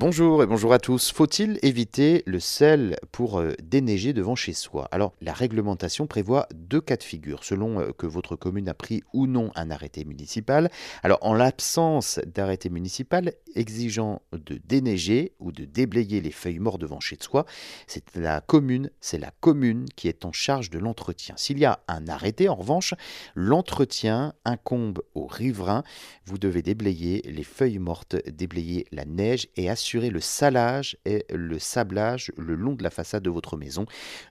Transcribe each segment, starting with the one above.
Bonjour et bonjour à tous. Faut-il éviter le sel pour euh, déneiger devant chez soi? Alors, la réglementation prévoit deux cas de figure selon euh, que votre commune a pris ou non un arrêté municipal. Alors, en l'absence d'arrêté municipal exigeant de déneiger ou de déblayer les feuilles mortes devant chez soi, c'est la commune, c'est la commune qui est en charge de l'entretien. S'il y a un arrêté, en revanche, l'entretien incombe aux riverains. Vous devez déblayer les feuilles mortes, déblayer la neige et assurer le salage et le sablage le long de la façade de votre maison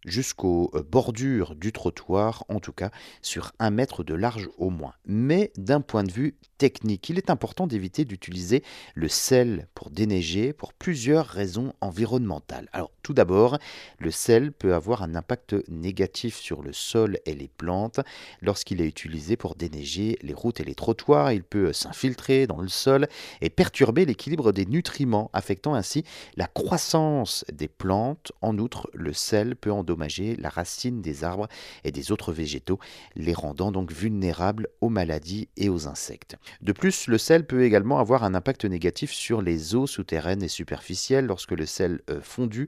jusqu'aux euh, bordures du trottoir, en tout cas sur un mètre de large au moins. Mais d'un point de vue technique, il est important d'éviter d'utiliser le sel pour déneiger pour plusieurs raisons environnementales. Tout d'abord, le sel peut avoir un impact négatif sur le sol et les plantes. Lorsqu'il est utilisé pour déneiger les routes et les trottoirs, il peut s'infiltrer dans le sol et perturber l'équilibre des nutriments affectant ainsi la croissance des plantes. En outre, le sel peut endommager la racine des arbres et des autres végétaux, les rendant donc vulnérables aux maladies et aux insectes. De plus, le sel peut également avoir un impact négatif sur les eaux souterraines et superficielles lorsque le sel euh, fondu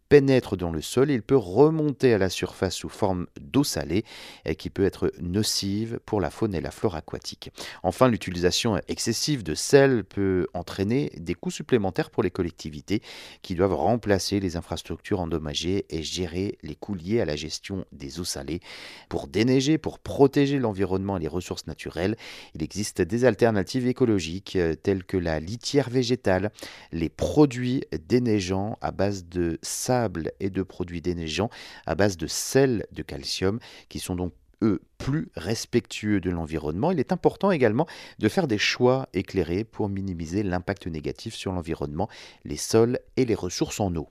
pénètre dans le sol, il peut remonter à la surface sous forme d'eau salée qui peut être nocive pour la faune et la flore aquatique. Enfin, l'utilisation excessive de sel peut entraîner des coûts supplémentaires pour les collectivités qui doivent remplacer les infrastructures endommagées et gérer les coûts liés à la gestion des eaux salées. Pour déneiger, pour protéger l'environnement et les ressources naturelles, il existe des alternatives écologiques euh, telles que la litière végétale, les produits déneigeants à base de sable et de produits déneigeants à base de sel de calcium qui sont donc eux plus respectueux de l'environnement. Il est important également de faire des choix éclairés pour minimiser l'impact négatif sur l'environnement, les sols et les ressources en eau.